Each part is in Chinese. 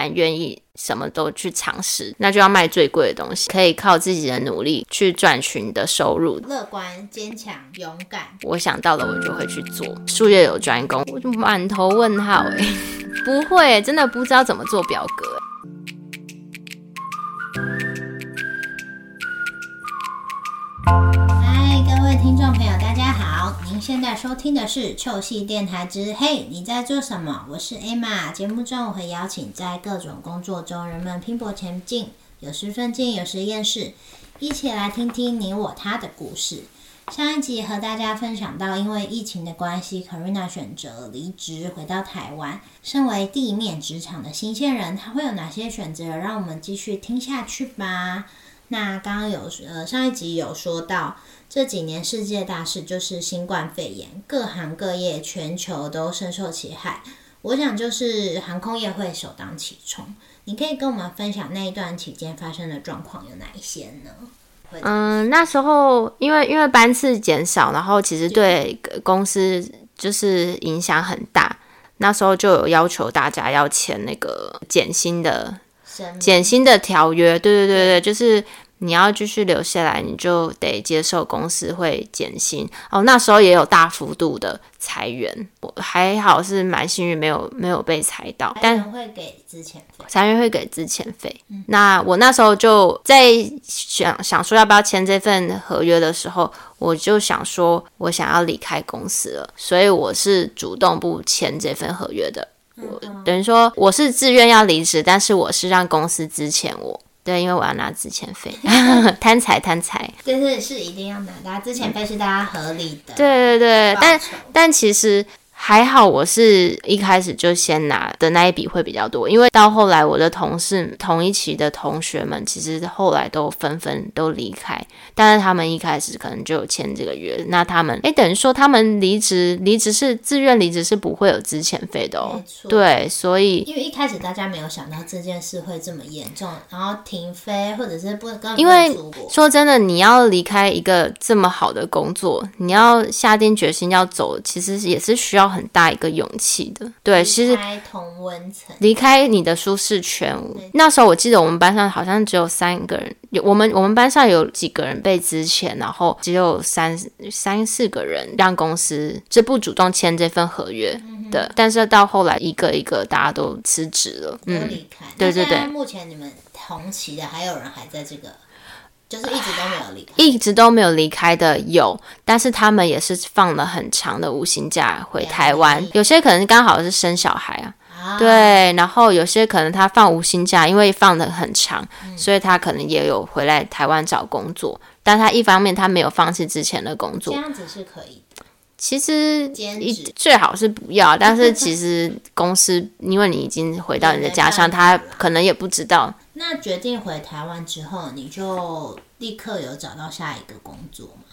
蛮愿意什么都去尝试，那就要卖最贵的东西，可以靠自己的努力去赚取你的收入。乐观、坚强、勇敢。我想到了，我就会去做。术业有专攻，我就满头问号哎，不会，真的不知道怎么做表格。嗨，听众朋友，大家好！您现在收听的是《臭戏电台之嘿，你在做什么？》我是 Emma。节目中我会邀请在各种工作中人们拼搏前进，有时奋进，有时厌世，一起来听听你我他的故事。上一集和大家分享到，因为疫情的关系，Carina 选择离职回到台湾。身为地面职场的新鲜人，他会有哪些选择？让我们继续听下去吧。那刚刚有呃上一集有说到，这几年世界大事就是新冠肺炎，各行各业全球都深受其害。我想就是航空业会首当其冲。你可以跟我们分享那一段期间发生的状况有哪一些呢？嗯，那时候因为因为班次减少，然后其实对公司就是影响很大。那时候就有要求大家要签那个减薪的减薪的条约。对对对对，就是。你要继续留下来，你就得接受公司会减薪哦。那时候也有大幅度的裁员，我还好是蛮幸运，没有没有被裁到。但会给资遣费，裁员会给资遣费。那我那时候就在想想说要不要签这份合约的时候，我就想说我想要离开公司了，所以我是主动不签这份合约的。我等于说我是自愿要离职，但是我是让公司资遣我。对，因为我要拿资遣费，贪财贪财，就是是一定要拿，大家资遣费是大家合理的。对对对，但但其实。还好，我是一开始就先拿的那一笔会比较多，因为到后来我的同事同一期的同学们，其实后来都纷纷都离开，但是他们一开始可能就有签这个约，那他们哎，等于说他们离职，离职是自愿离职，是不会有资遣费的哦。对，所以因为一开始大家没有想到这件事会这么严重，然后停飞或者是不跟因为说真的，你要离开一个这么好的工作，你要下定决心要走，其实也是需要。很大一个勇气的，对，其实同温层，离开你的舒适圈。那时候我记得我们班上好像只有三个人，有我们我们班上有几个人被资遣，然后只有三三四个人让公司就不主动签这份合约的。但是到后来一个一个大家都辞职了，嗯，离开。对对对，目前你们同期的还有人还在这个。就是一直都没有离开，一直都没有离开的有，但是他们也是放了很长的无薪假回台湾，有些可能刚好是生小孩啊，对，然后有些可能他放无薪假，因为放的很长，所以他可能也有回来台湾找工作，但他一方面他没有放弃之前的工作，这样子是可以。其实一最好是不要，但是 其实公司因为你已经回到你的家乡，他可能也不知道。那决定回台湾之后，你就立刻有找到下一个工作吗？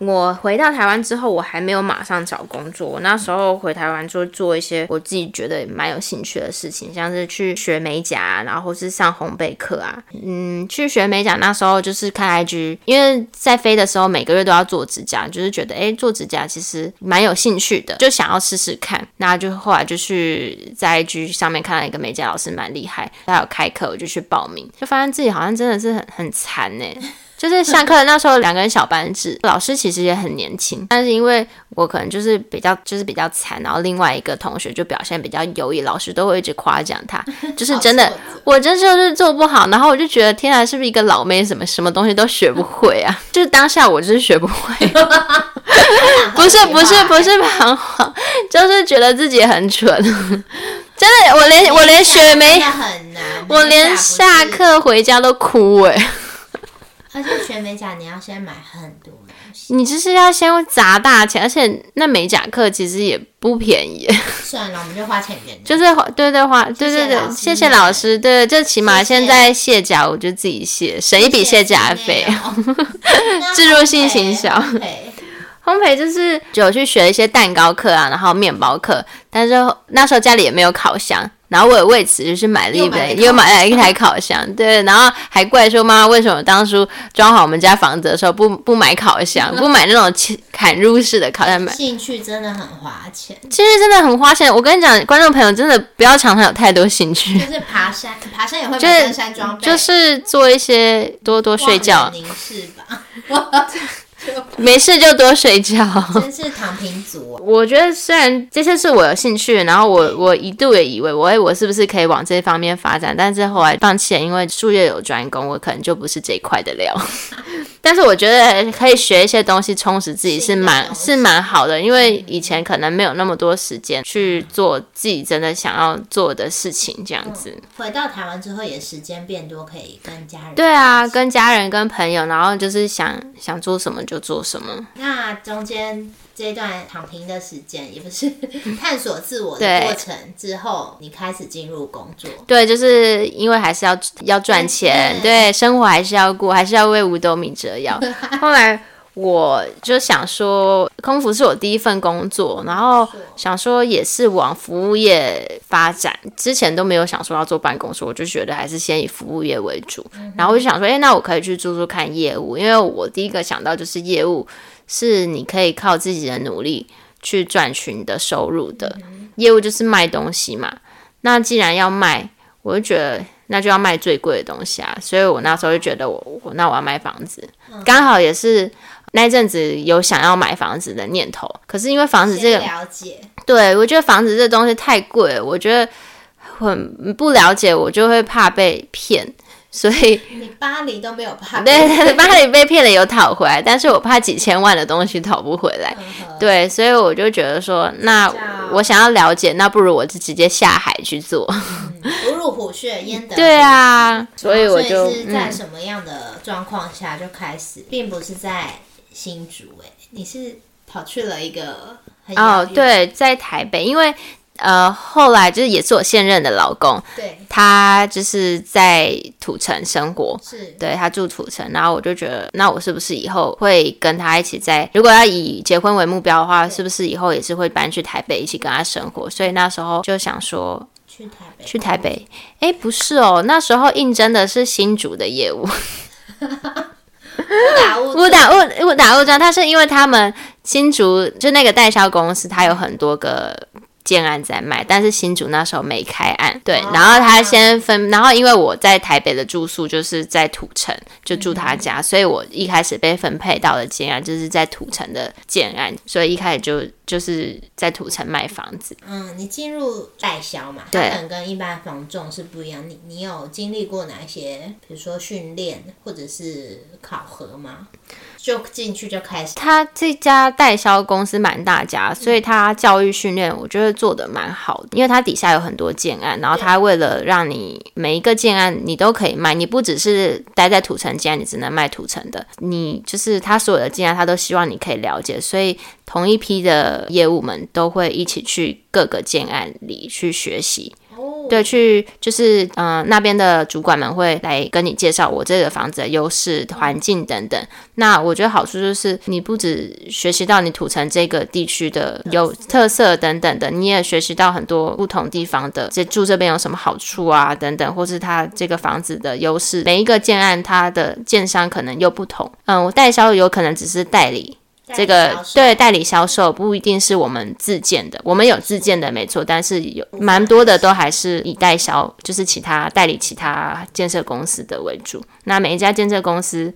我回到台湾之后，我还没有马上找工作。我那时候回台湾就做一些我自己觉得蛮有兴趣的事情，像是去学美甲，然后是上烘焙课啊。嗯，去学美甲那时候就是看 IG，因为在飞的时候每个月都要做指甲，就是觉得哎做指甲其实蛮有兴趣的，就想要试试看。那就后来就去在 IG 上面看到一个美甲老师蛮厉害，他有开课，我就去报名，就发现自己好像真的是很很残呢。就是上课的那时候，两个人小班制，老师其实也很年轻，但是因为我可能就是比较就是比较惨，然后另外一个同学就表现比较优异，老师都会一直夸奖他，就是真的，我真就是做不好，然后我就觉得天啊，是不是一个老妹，什么什么东西都学不会啊？就是当下我就是学不会，不是不是不是彷徨，就是觉得自己很蠢，真的，我连我连学没，我连下课回家都哭哎。而且学美甲，你要先买很多东西，你就是要先砸大钱，而且那美甲课其实也不便宜。算了，我们就花钱给就是对对花，对对对，谢谢老师。对，就起码现在卸甲，我就自己卸，省一笔卸甲费。自入性行销，烘焙就是有去学一些蛋糕课啊，然后面包课，但是那时候家里也没有烤箱。然后我也为此就是买了一本，又买了一台烤箱，对，然后还怪说妈妈为什么当初装好我们家房子的时候不不买烤箱，不买那种切砍入式的烤箱，买兴趣真的很花钱，其实真的很花钱。我跟你讲，观众朋友真的不要常常有太多兴趣，就是爬山，爬山也会登山装备，就是做一些多多睡觉。凝视吧，没事就多睡觉。真是躺平族哦。我觉得虽然这些是我有兴趣，然后我我一度也以为我哎我是不是可以往这方面发展，但是后来放弃了，因为术业有专攻，我可能就不是这一块的料。但是我觉得可以学一些东西，充实自己是蛮是蛮好的，因为以前可能没有那么多时间去做自己真的想要做的事情，这样子。回到台湾之后，也时间变多，可以跟家人。对啊，跟家人跟朋友，然后就是想想做什么就做什么。那中间这段躺平的时间，也不是 探索自我的过程之后，你开始进入工作。对，就是因为还是要要赚钱，对 对，生活还是要过，还是要为五斗米折腰。后来我就想说，空服是我第一份工作，然后想说也是往服务业发展。之前都没有想说要做办公室，我就觉得还是先以服务业为主。然后我就想说，哎、那我可以去做做看业务，因为我第一个想到就是业务是你可以靠自己的努力去赚取你的收入的。业务就是卖东西嘛，那既然要卖，我就觉得那就要卖最贵的东西啊，所以我那时候就觉得我我那我要买房子，刚好也是那一阵子有想要买房子的念头，可是因为房子这个，了解，对我觉得房子这东西太贵，我觉得很不了解，我就会怕被骗，所以你巴黎都没有怕对对对，巴黎被骗了有讨回来，但是我怕几千万的东西讨不回来。对，所以我就觉得说，那我想要了解，那不如我就直接下海去做。不入虎穴焉得。对，啊，所以我就在嗯，什么样的状况下就开始，并不是在新竹哎、你是跑去了一个很哦，对，在台北，因为呃，后来就是也是我现任的老公，对他就是在土城生活。是，对他住土城，然后我就觉得，那我是不是以后会跟他一起在？如果要以结婚为目标的话，是不是以后也是会搬去台北一起跟他生活？所以那时候就想说，去台北去台北，诶，不是哦，那时候应征的是新竹的业务，误打误误打误误打误撞，他是因为他们新竹就那个代销公司，它有很多个。建案在卖，但是新竹那时候没开案，对，哦然后他先分，然后因为我在台北的住宿就是在土城，就住他家，所以我一开始被分配到的建案就是在土城的建案，所以一开始就就是在土城卖房子。嗯，你进入代销嘛，对跟一般房仲是不一样。你你有经历过哪一些，比如说训练或者是考核吗？就进去就开始，他这家代销公司蛮大家，所以他教育训练我觉得做的蛮好的，因为它底下有很多建案，然后他为了让你每一个建案你都可以卖，你不只是待在土城建案，你只能卖土城的，你就是他所有的建案，他都希望你可以了解，所以同一批的业务们都会一起去各个建案里去学习。对，去就是嗯、那边的主管们会来跟你介绍我这个房子的优势、环境等等。那我觉得好处就是你不止学习到你土城这个地区的有特色等等的，你也学习到很多不同地方的这住这边有什么好处啊等等，或是它这个房子的优势。每一个建案它的建商可能又不同，嗯，我代销有可能只是代理。这个对代理销售不一定是我们自建的，我们有自建的没错，但是有蛮多的都还是以代销，就是其他代理其他建设公司的为主。那每一家建设公司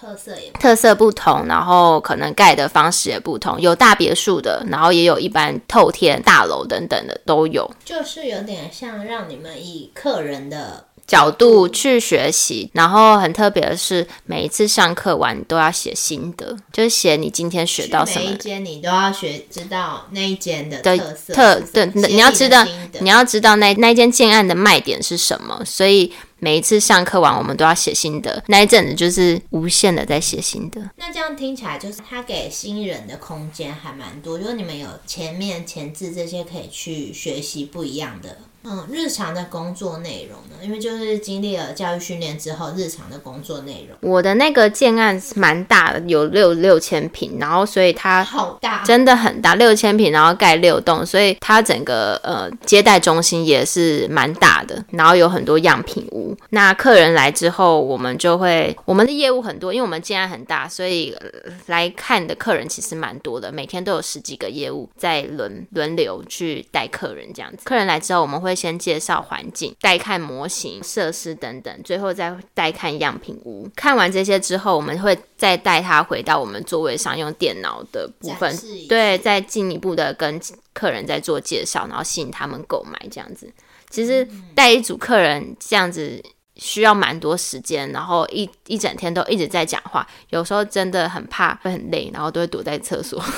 特色也特色不同，然后可能盖的方式也不同，有大别墅的，然后也有一般透天大楼等等的都有。就是有点像让你们以客人的角度去学习，然后很特别的是，每一次上课完都要写心得，就是写你今天学到什么每一间你都要学知道那一间的的特色特对，你要知道你要知道那那间建案的卖点是什么，所以每一次上课完我们都要写心得。那一阵子就是无限的在写心得。那这样听起来，就是他给新人的空间还蛮多，就是你们有前面前置这些可以去学习不一样的嗯，日常的工作内容呢？因为就是经历了教育训练之后，日常的工作内容，我的那个建案蛮大的，有六六千平，然后所以它好大，真的很大，六千平，然后盖六栋，所以它整个呃接待中心也是蛮大的，然后有很多样品屋。那客人来之后，我们就会我们的业务很多，因为我们建案很大，所以、呃来看的客人其实蛮多的，每天都有十几个业务在轮轮流去带客人这样子。客人来之后，我们会先介绍环境，带看模型、设施等等，最后再带看样品屋。看完这些之后，我们会再带他回到我们座位上，用电脑的部分对，再进一步的跟客人再做介绍，然后吸引他们购买这样子。其实带一组客人这样子需要蛮多时间，然后一一整天都一直在讲话，有时候真的很怕会很累，然后都会躲在厕所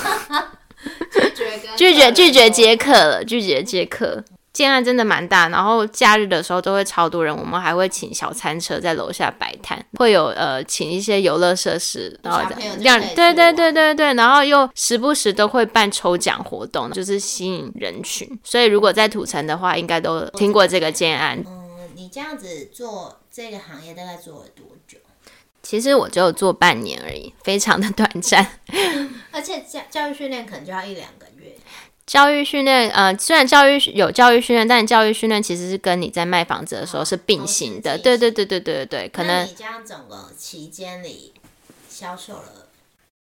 拒绝拒绝拒绝。接客了，拒绝接客。建案真的蛮大，然后假日的时候都会超多人，我们还会请小餐车在楼下摆摊，会有呃请一些游乐设施，然后小朋友就让可以去对对对对对，然后又时不时都会办抽奖活动，就是吸引人群。所以如果在土城的话，应该都听过这个建案。嗯，你这样子做这个行业大概做了多久？其实我只有做半年而已，非常的短暂。而且教教育训练可能就要一两个月。教育训练，呃，虽然教育有教育训练，但教育训练其实是跟你在卖房子的时候是并行的。对对对对对对对，可能你这样整个期间里销售了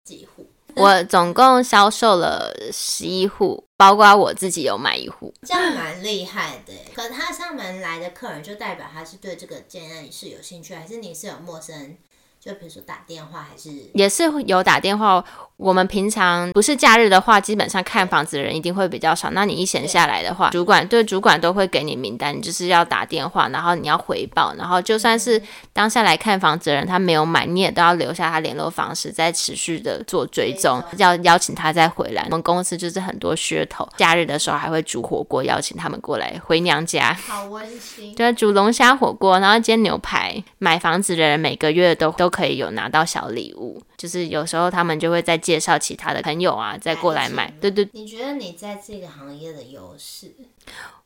几户？我总共销售了十一户，包括我自己有买一户。这样蛮厉害的。可他上门来的客人，就代表他是对这个建案是有兴趣，还是你是有陌生人？就比如说打电话，还是也是有打电话。我们平常不是假日的话，基本上看房子的人一定会比较少。那你一闲下来的话，主管对主管都会给你名单，你就是要打电话，然后你要回报，然后就算是当下来看房子的人他没有买，你也都要留下他联络方式，再持续的做追踪，要邀请他再回来。我们公司就是很多噱头，假日的时候还会煮火锅，邀请他们过来回娘家。好温馨？对，煮龙虾火锅，然后煎牛排。买房子的人每个月都都可以有拿到小礼物，就是有时候他们就会再介绍其他的朋友啊，再过来买。对对，你觉得你在这个行业的优势？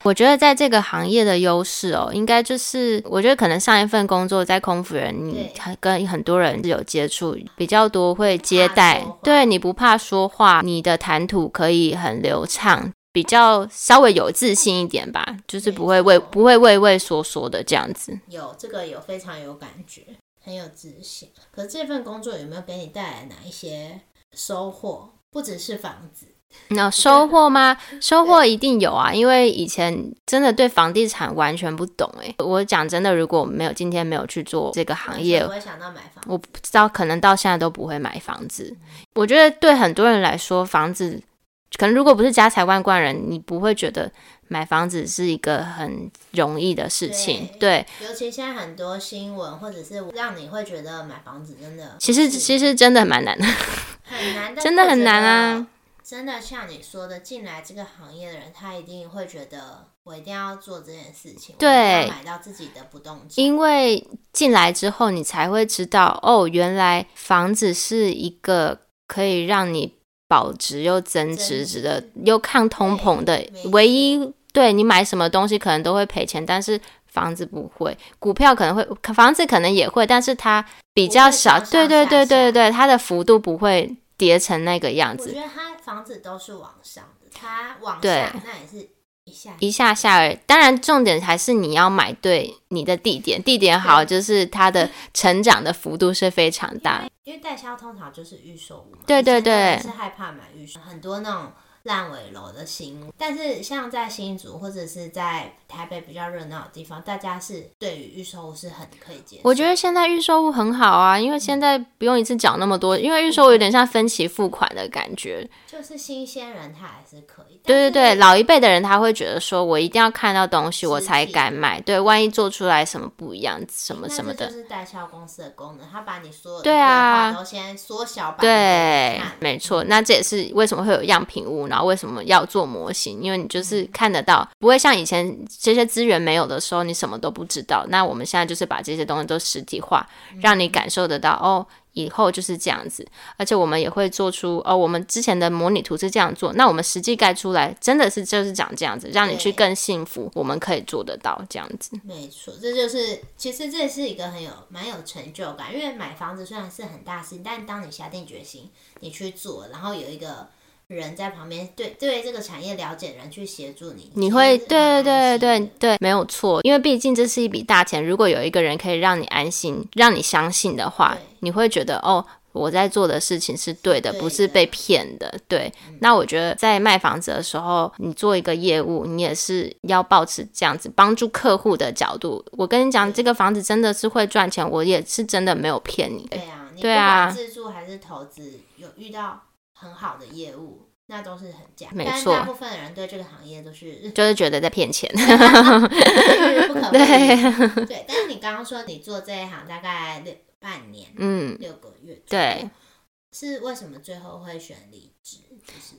我觉得在这个行业的优势哦，应该就是我觉得可能上一份工作在空服人，你跟很多人是有接触，比较多会接待，对你不怕说话，你的谈吐可以很流畅。比较稍微有自信一点吧，就是不会畏不会畏畏缩缩的这样子。有这个有非常有感觉，很有自信。可是这份工作有没有给你带来哪一些收获？不只是房子，那收获吗？收获一定有啊，因为以前真的对房地产完全不懂诶、我讲真的，如果没有今天没有去做这个行业我，会想到买房。我不知道，可能到现在都不会买房子。我觉得对很多人来说，房子可能如果不是家财万贯人，你不会觉得买房子是一个很容易的事情。对，尤其现在很多新闻，或者是让你会觉得买房子真的其实其实真的蛮难的。很难，的 真的很难啊。真的像你说的，进来这个行业的人，他一定会觉得我一定要做这件事情，对要买到自己的不动产。因为进来之后，你才会知道哦，原来房子是一个可以让你保值又增值值的，又抗通膨的唯一。对你买什么东西可能都会赔钱，但是房子不会，股票可能会，房子可能也会，但是它比较少。不会上上对对对对对，它的幅度不会跌成那个样子，我觉得它房子都是往上的，它往对下那也是一下一下下而已。当然，重点还是你要买对你的地点，地点好，就是它的 成长的幅度是非常大。因为代销通常就是预售屋嘛，对对对是害怕买预售，很多那种烂尾楼的新屋。但是像在新竹或者是在台北比较热闹的地方，大家是对于预售物是很可以接受。我觉得现在预售物很好啊，因为现在不用一次缴那么多，因为预售物有点像分期付款的感觉。就是新鲜人他还是可以，对对对，老一辈的人他会觉得说，我一定要看到东西我才敢买，对，万一做出来什么不一样，什么什么的就，是代销公司的功能，他把你所有的对啊都先缩小版对没错，那这也是为什么会有样品屋，然后为什么要做模型，因为你就是看得到，不会像以前这些资源没有的时候，你什么都不知道。那我们现在就是把这些东西都实体化，让你感受得到，哦，以后就是这样子，而且我们也会做出哦，我们之前的模拟图是这样做，那我们实际盖出来真的是就是长这样子，让你去更幸福，我们可以做得到这样子。没错，这就是其实这是一个很有蛮有成就感，因为买房子虽然是很大事，但当你下定决心你去做，然后有一个人在旁边对对这个产业了解的人去协助你，你会对对安心的对对，没有错，因为毕竟这是一笔大钱，如果有一个人可以让你安心、让你相信的话，你会觉得哦。我在做的事情是对的，不是被骗的。对，那我觉得在卖房子的时候，你做一个业务，你也是要保持这样子帮助客户的角度。我跟你讲，这个房子真的是会赚钱，我也是真的没有骗你。对啊，对啊自助还是投资，有遇到很好的业务，那都是很假。没错大部分的人对这个行业都是 就是觉得在骗钱。不可 对对对，但是你刚刚说你做这一行大概六半年，嗯，六个月，对，是为什么最后会选离职？就是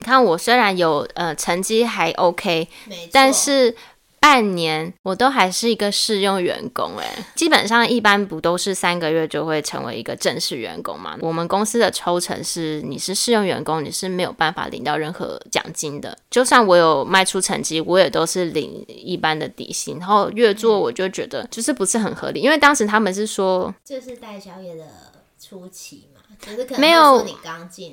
看我虽然有呃成绩还 OK，没错，但是半年我都还是一个试用员工哎，基本上一般不都是三个月就会成为一个正式员工嘛？我们公司的抽成是你是试用员工，你是没有办法领到任何奖金的。就算我有卖出成绩，我也都是领一般的底薪，然后越做我就觉得就是不是很合理，因为当时他们是说这是代销业的初期嘛，没有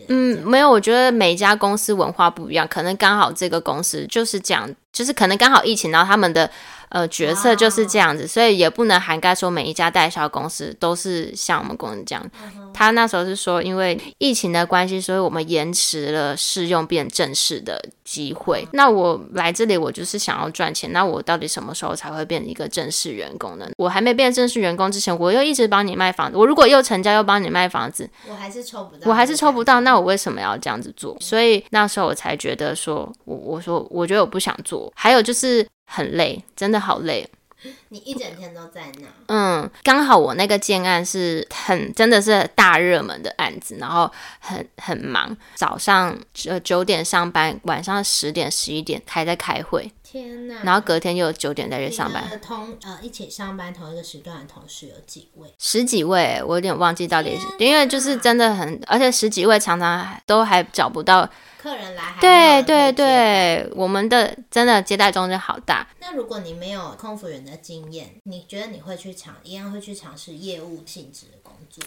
嗯，没有，我觉得每一家公司文化不一样，可能刚好这个公司就是这样，就是可能刚好疫情，然后他们的呃决策就是这样子，所以也不能涵盖说每一家代销公司都是像我们公司这样。嗯他那时候是说，因为疫情的关系，所以我们延迟了试用变正式的机会。那我来这里，我就是想要赚钱，那我到底什么时候才会变成一个正式员工呢？我还没变正式员工之前，我又一直帮你卖房子，我如果又成交又帮你卖房子，我还是抽不到，我还是抽不到，那我为什么要这样子做？所以那时候我才觉得说，我我说我觉得我不想做，还有就是很累，真的好累。你一整天都在那，嗯，刚好我那个建案是很真的是大热门的案子，然后很很忙，早上呃九点上班，晚上十点十一点还在开会，天哪！然后隔天又有九点在这上班，的同呃一起上班同一个时段的同事有几位？十几位，我有点忘记到底是，因为就是真的很，而且十几位常常都还找不到。客人来还对对。对，我们的真的接待中心好大，那如果你没有空服员的经验，你觉得你会去尝一样会去尝试业务性质的工作？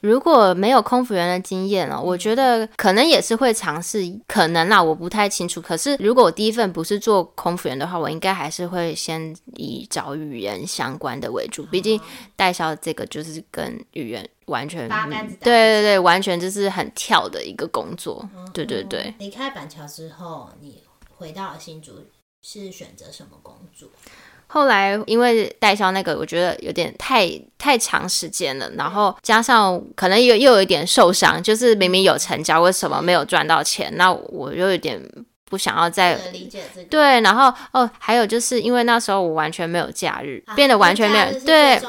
如果没有空服员的经验哦，我觉得可能也是会尝试，可能啦，我不太清楚。可是如果我第一份不是做空服员的话，我应该还是会先以找语言相关的为主，毕竟代销这个就是跟语言完全对对对，完全就是很跳的一个工作。对对对，离开板桥之后，你回到了新竹，是选择什么工作？后来因为代销那个，我觉得有点太太长时间了，然后加上可能又又有一点受伤，就是明明有成交，为什么没有赚到钱？那我又有点不想要再能理解这个，对，然后哦，还有就是因为那时候我完全没有假日，啊变得完全没有对对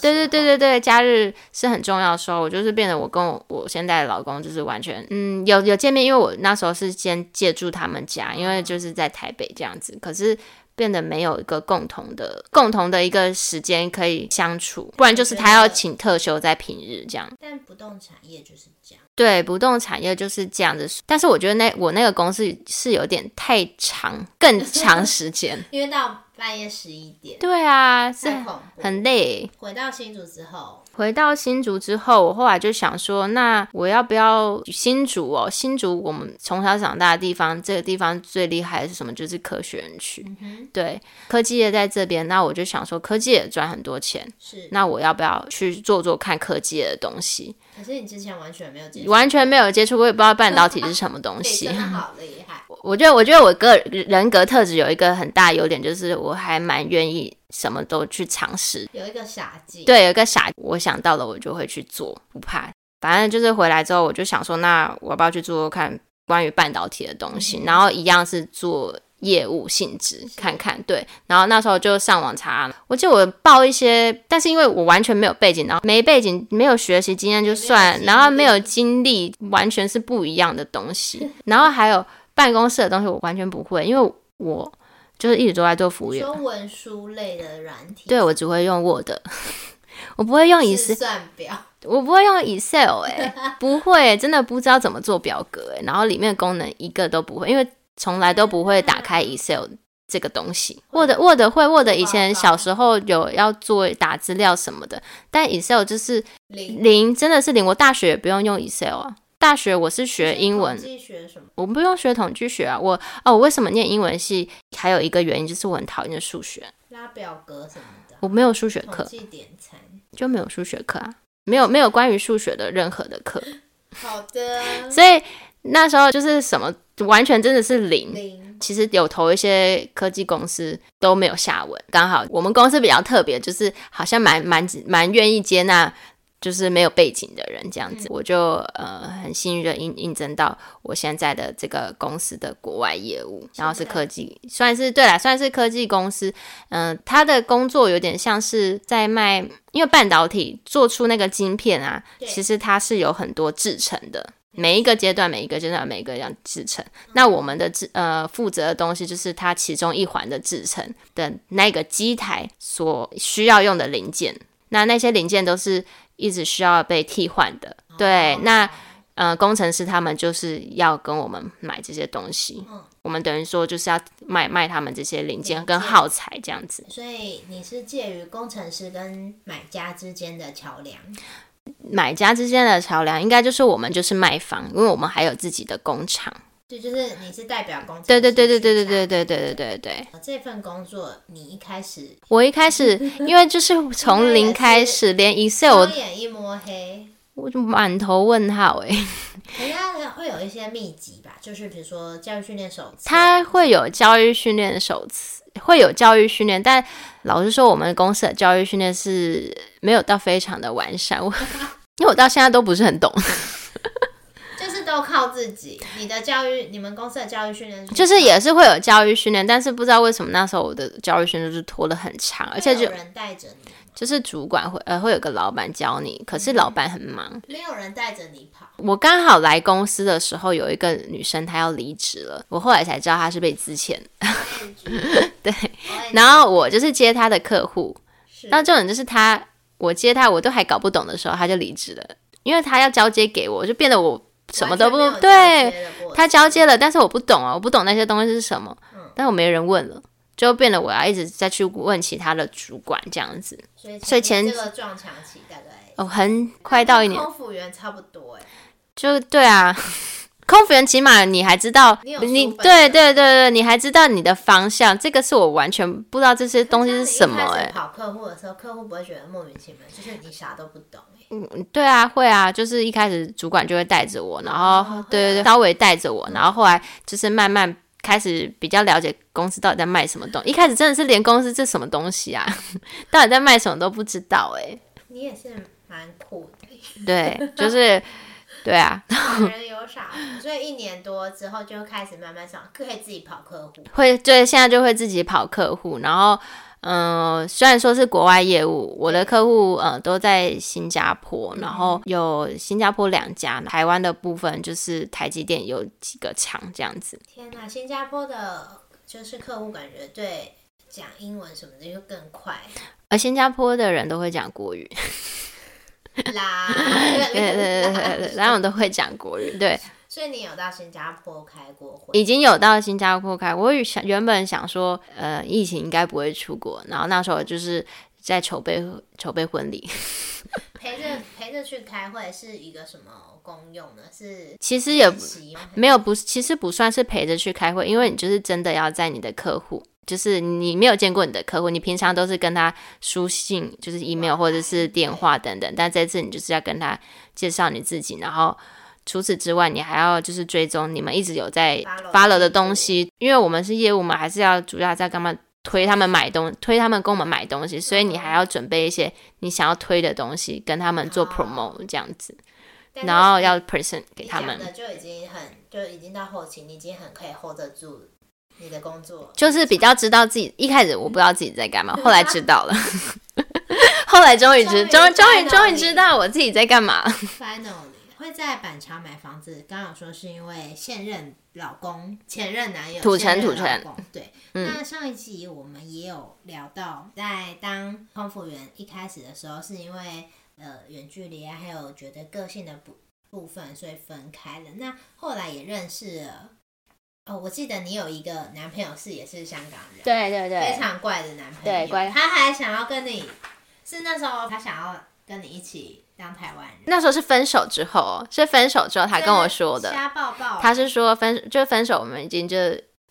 对对对对，假日是很重要的时候，我就是变得我跟我我现在的老公就是完全嗯有有见面，因为我那时候是先借住他们家，因为就是在台北这样子，可是变得没有一个共同的共同的一个时间可以相处，不然就是他要请特休在平日这样。但不动产业就是这样，对，不动产业就是这样子，但是我觉得那我那个公司是有点太长，更长时间。因为到半夜十一点，对啊，是。很累。回到新竹之后，回到新竹之后，我后来就想说，那我要不要新竹哦？新竹我们从小长大的地方，这个地方最厉害的是什么？就是科学园区。嗯对，科技业在这边，那我就想说，科技也赚很多钱，是，那我要不要去做做看科技业的东西？可是你之前完全没有接触，完全没有接触，我也不知道半导体是什么东 对，西真。的好厉害。我觉得，我觉得我个人格特质有一个很大优点，就是我还蛮愿意什么都去尝试。有一个傻劲，对，有一个傻，我想到了我就会去做，不怕。反正就是回来之后，我就想说，那我要不要去做做看关于半导体的东西？嗯然后一样是做业务性质，看看对。然后那时候就上网查，我记得我报一些，但是因为我完全没有背景，然后没背景、没有学习经验就算，然后没有经历，完全是不一样的东西。然后还有办公室的东西，我完全不会，因为我就是一直都在做服务员说，文书类的软体，对我只会用 Word，我不会用以试思算表，我不会用 Excel 哎、不会、真的不知道怎么做表格哎、然后里面的功能一个都不会，因为从来都不会打开 Excel 这个东西。Word Word 会 Word 以前小时候有要做打资料什么的，但 Excel 就是零。零，真的是零。我大学也不用用 Excel 啊，大学我是学英文统，计学什么？我不用学统计学啊。我哦，我为什么念英文系？还有一个原因就是我很讨厌数学，拉表格什么的，我没有数学统课，计点餐。就没有数学课啊，没有没有关于数学的任何的课。好的，所以那时候就是什么，完全真的是零。零其实有投一些科技公司都没有下文，刚好我们公司比较特别，就是好像蛮蛮蛮愿意接纳。就是没有背景的人这样子，我就呃很幸运的应应征到我现在的这个公司的国外业务，然后是科技，算是对啦，算是科技公司。嗯、他的工作有点像是在卖，因为半导体做出那个晶片啊，其实它是有很多制成的，每一个阶段、每一个阶段、每一个样制成。那我们的制呃负责的东西就是它其中一环的制成的那个机台所需要用的零件。那那些零件都是一直需要被替换的。对，那呃，工程师他们就是要跟我们买这些东西。嗯我们等于说就是要卖卖他们这些零件跟耗材这样子。所以你是介于工程师跟买家之间的桥梁。买家之间的桥梁应该就是我们就是卖方，因为我们还有自己的工厂。对，就是你是代表工程师对对对对对对去对对对对对对。这份工作你一开始我一开始因为就是从零开始，连 Excel 我双眼一摸黑，我就满头问号哎、人家会有一些秘籍吧，就是比如说教育训练手册，他会有教育训练手册，会有教育训练，但老实说，我们公司的教育训练是没有到非常的完善。我 因为我到现在都不是很懂，就是都靠自己。你的教育，你们公司的教育训练就是也是会有教育训练，但是不知道为什么那时候我的教育训练就是拖得很长，而且就有人带着你，就是主管会呃会有个老板教你，可是老板很忙。没有人带着你跑。我刚好来公司的时候，有一个女生她要离职了，我后来才知道她是被资遣，对，然后我就是接她的客户，是。那重点就是她，我接她我都还搞不懂的时候，她就离职了，因为她要交接给我，就变得我什么都不对。交接的过程她交接了，但是我不懂啊，我不懂那些东西是什么，嗯但我没人问了，就变得我要一直再去问其他的主管这样子。所以所以前这个撞墙期大概哦，很快到一年，空服员差不多哎，就对啊。空服员起码你还知道，你有你对对对对，你还知道你的方向，这个是我完全不知道这些东西是什么哎、跑客户的时候，客户不会觉得莫名其妙，就是你啥都不懂哎。对啊，会啊，就是一开始主管就会带着我，然后、哦对对对，稍微带着我，然后后来就是慢慢开始比较了解公司到底在卖什么东西。一开始真的是连公司这什么东西啊，到底在卖什么都不知道哎、你也是蛮酷的，对，就是对啊，傻人有傻福，所以一年多之后就开始慢慢上，可以自己跑客户。会对现在就会自己跑客户，然后。嗯、虽然说是国外业务，我的客户呃都在新加坡，然后有新加坡两家，台湾的部分就是台积电有几个厂这样子。天哪，新加坡的就是客户感觉对讲英文什么的就更快而新加坡的人都会讲国语，啦。对对对对对对，然后都会讲国语，对，所以你有到新加坡开过会？已经有到新加坡开。我想原本想说，呃，疫情应该不会出国，然后那时候就是在筹备筹备婚礼。陪着陪着去开会是一个什么功用呢？是其实也没有不，其实不算是陪着去开会，因为你就是真的要在你的客户，就是你没有见过你的客户，你平常都是跟他书信，就是 email 或者是电话等等，但这次你就是要跟他介绍你自己，然后除此之外，你还要就是追踪你们一直有在 Follow follow 的东西，因为我们是业务嘛，还是要主要在干嘛？推他们买东，推他们跟我们买东西，所以你还要准备一些你想要推的东西，跟他们做哦 promote 这样子，然后要 present 给他们。的就已经很就已经到后期，你已经很可以 hold 得住你的工作，就是比较知道自己一开始我不知道自己在干嘛，后来知道了，后来终于知，终终于终于终于知道我自己在干嘛。finally 会在板桥买房子，刚刚说是因为现任老公、前任男友、土任土城老公对。嗯那上一集我们也有聊到，在当空服员一开始的时候，是因为呃远距离啊，还有觉得个性的部部分，所以分开了。那后来也认识了。哦，我记得你有一个男朋友是也是香港人，对对对，非常怪的男朋友，对怪他还想要跟你，是那时候他想要跟你一起当台湾人，那时候是分手之后哦，是分手之后他跟我说的，瞎抱抱，他是说分就分手，我们已经就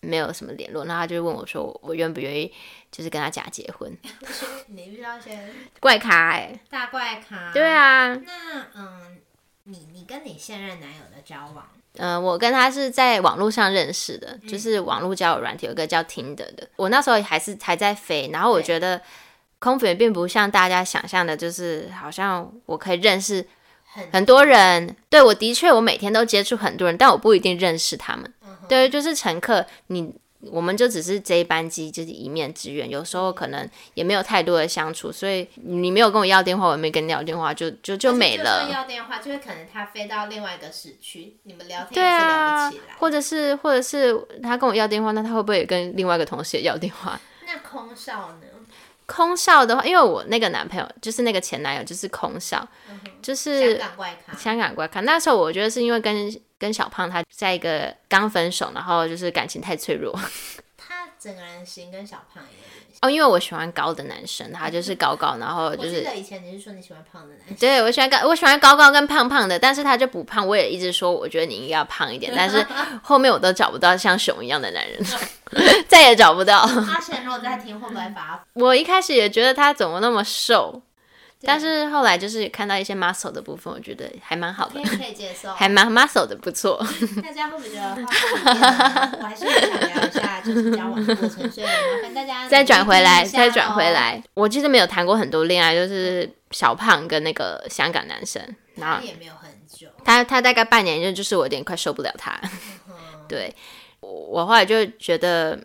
没有什么联络，那他就问我说，我愿不愿意就是跟他假结婚？你遇到一些怪咖哎、大怪咖，对。啊，那嗯，你你跟你现任男友的交往，嗯、我跟他是在网络上认识的，就是网络交友软体有一个叫 Tinder 的，我那时候还是还在飞，然后我觉得空服员并不像大家想象的，就是好像我可以认识很很多人，对我的确我每天都接触很多人，但我不一定认识他们。嗯对，就是乘客，你我们就只是这一班机就是一面之缘，有时候可能也没有太多的相处，所以你没有跟我要电话，我也没跟你要电话，就就就没了。要电话，就是可能他飞到另外一个市区，你们聊天对也是聊啊不起来。，或者是或者是他跟我要电话，那他会不会也跟另外一个同事也要电话？那空少呢？空少的话，因为我那个男朋友就是那个前男友，就是空少，嗯就是香港怪咖，香港怪咖。那时候我觉得是因为跟跟小胖他在一个刚分手，然后就是感情太脆弱。他整个人型跟小胖也有点像。哦，因为我喜欢高的男生，他就是高高，然后我就是我记得以前你是说你喜欢胖的男生，对我喜欢高，我喜欢高高跟胖胖的，但是他就不胖，我也一直说我觉得你应该要胖一点，但是后面我都找不到像熊一样的男人，再也找不到。阿贤如果在听，会不会把他？我一开始也觉得他怎么那么瘦，但是后来就是看到一些 muscle 的部分，我觉得还蛮好的可以，接受。还蛮 muscle 的，不错。大家会不会觉得话锋一点呢？我还是很想聊一下就是交往的过程，所以麻烦大家再转回来，再转回哦。来。我其实没有谈过很多恋爱，就是小胖跟那个香港男生，然后他也没有很久，他他大概半年就就是我有点快受不了他，嗯对我我后来就觉得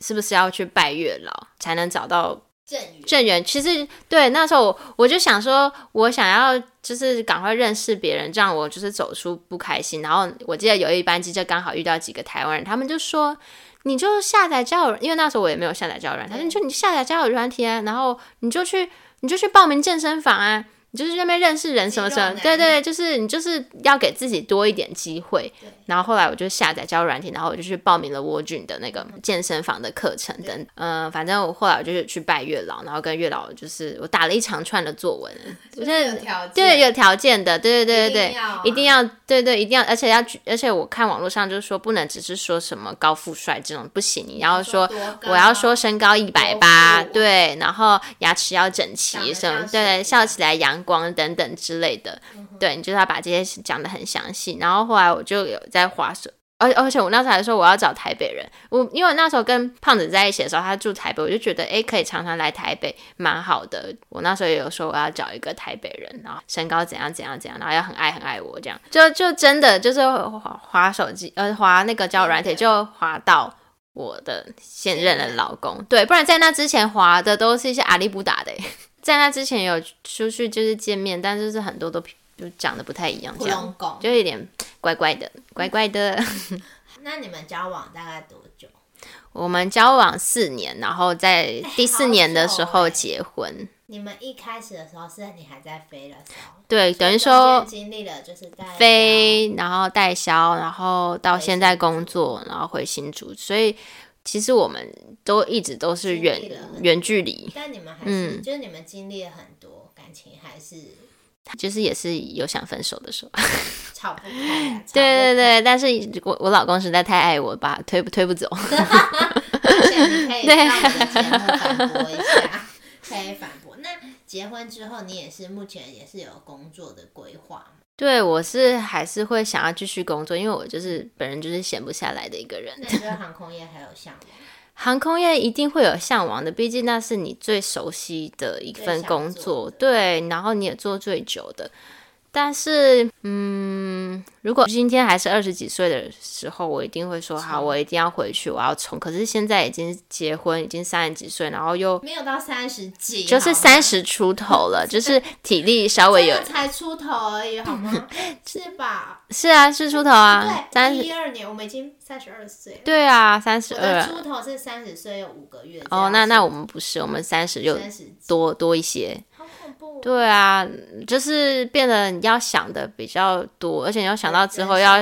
是不是要去拜月老才能找到正宇正缘？其实对那时候我我就想说，我想要就是赶快认识别人，这样我就是走出不开心。然后我记得有一班机就刚好遇到几个台湾人，他们就说。你就下载交友，因为那时候我也没有下载交友软件，他说你就你下载交友软体啊，然后你就去你就去报名健身房啊，你就是去那边认识人什么什么，对对对，就是你就是要给自己多一点机会对。然后后来我就下载交友软体，然后我就去报名了蜗俊的那个健身房的课程等，嗯、反正我后来我就是去拜月老，然后跟月老就是我打了一长串的作文，我就是对有条件的，对对对对对，一定要对对，一定要，而且要，而且我看网络上就是说，不能只是说什么高富帅这种不行，你要说我要说身高一百八，对，然后牙齿要整齐，什么对，笑起来阳光等等之类的，嗯对你就是要把这些讲的很详细。然后后来我就有在划水。而而且我那时候还说我要找台北人，我因为那时候跟胖子在一起的时候，他住台北，我就觉得诶可以常常来台北，蛮好的。我那时候也有说我要找一个台北人，然后身高怎样怎样怎样，然后要很爱很爱我这样，就就真的就是划划手机呃划那个交友软体就划到我的现任的老公，对，不然在那之前滑的都是一些阿里不打的欸，在那之前有出去就是见面，但就是很多都就长得不太一样，这样。就有点怪怪的，怪怪的。那你们交往大概多久？我们交往四年，然后在第四年的时候结婚。你们一开始的时候是你还在飞的时候，对，等于说经历了就是在飞，然后代销，然后到现在工作，然后回新竹，所以其实我们都一直都是远远距离，但你们还是、嗯就是你们经历了很多感情，还是就是也是有想分手的时候。吵不开、啊。对对对，但是我我老公实在太爱我，把推不推不走。对上我的节目反驳一下，可以反驳。那结婚之后，你也是目前也是有工作的规划吗？对我是还是会想要继续工作，因为我就是本人就是闲不下来的一个人。那你对航空业还有向往？航空业一定会有向往的，毕竟那是你最熟悉的一份工作，对，然后你也做最久的。但是，嗯，如果今天还是二十几岁的时候，我一定会说好，我一定要回去，我要冲。可是现在已经结婚，已经三十几岁，然后又没有到三十几，就是三十出头了，就是体力稍微有 才出头而已，好吗？是吧？是啊，是出头啊，对，三十，一二年我们已经三十二岁了。对啊，三十二。出头是三十岁有五个月。哦，那那我们不是，我们三十又多多一些。对啊，就是变得你要想的比较多，而且你要想到之后要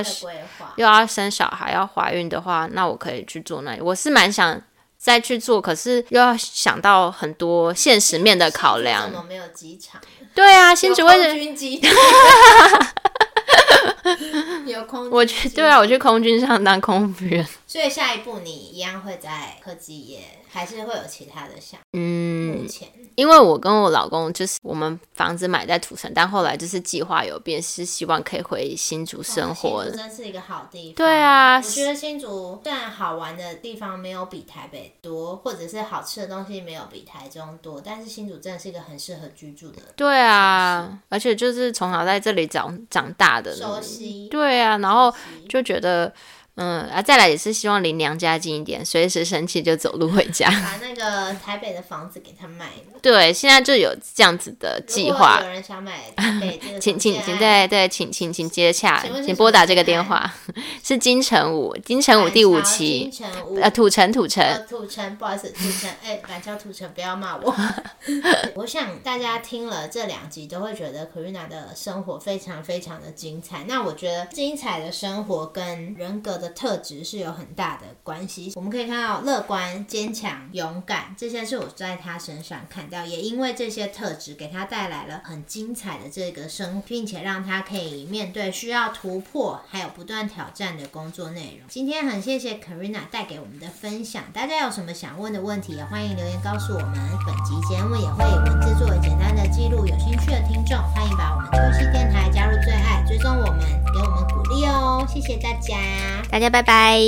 又要生小孩、要怀孕的话，那我可以去做那里。我是蛮想再去做，可是又要想到很多现实面的考量。怎么没有机场？对啊，新竹为什么？有空，我去对啊，我去空军上当空服员。所以下一步你一样会在科技业，还是会有其他的想？嗯，目前。因为我跟我老公就是我们房子买在土城，但后来就是计划有变，是希望可以回新竹生活。新竹真是一个好地方。对啊，我觉得新竹虽然好玩的地方没有比台北多，或者是好吃的东西没有比台中多，但是新竹真的是一个很适合居住的。对啊，而且就是从小在这里长长大的，熟悉。对啊，然后就觉得。嗯啊，再来也是希望离娘家近一点，随时生气就走路回家。把那个台北的房子给他卖了。对，现在就有这样子的计划。有人想买台北，请请请对对，请请请接洽，请拨打这个电话。是金城武，金城武第五期。金城武，呃，土城土城。土城，不好意思，土城，哎，板桥土城，不要骂我。我想大家听了这两集都会觉得 k a r i n a 的生活非常非常的精彩。那我觉得精彩的生活跟人格的。特质是有很大的关系。我们可以看到乐观、坚强、勇敢，这些是我在他身上看到，也因为这些特质给他带来了很精彩的这个生，并且让他可以面对需要突破还有不断挑战的工作内容。今天很谢谢 Karina 带给我们的分享，大家有什么想问的问题，也欢迎留言告诉我们。本集节目也会以文字作为简单的记录，有兴趣的听众欢迎把我们秋夕电台加入最爱，追踪我们，给我们鼓励哦。谢谢大家，大家拜拜。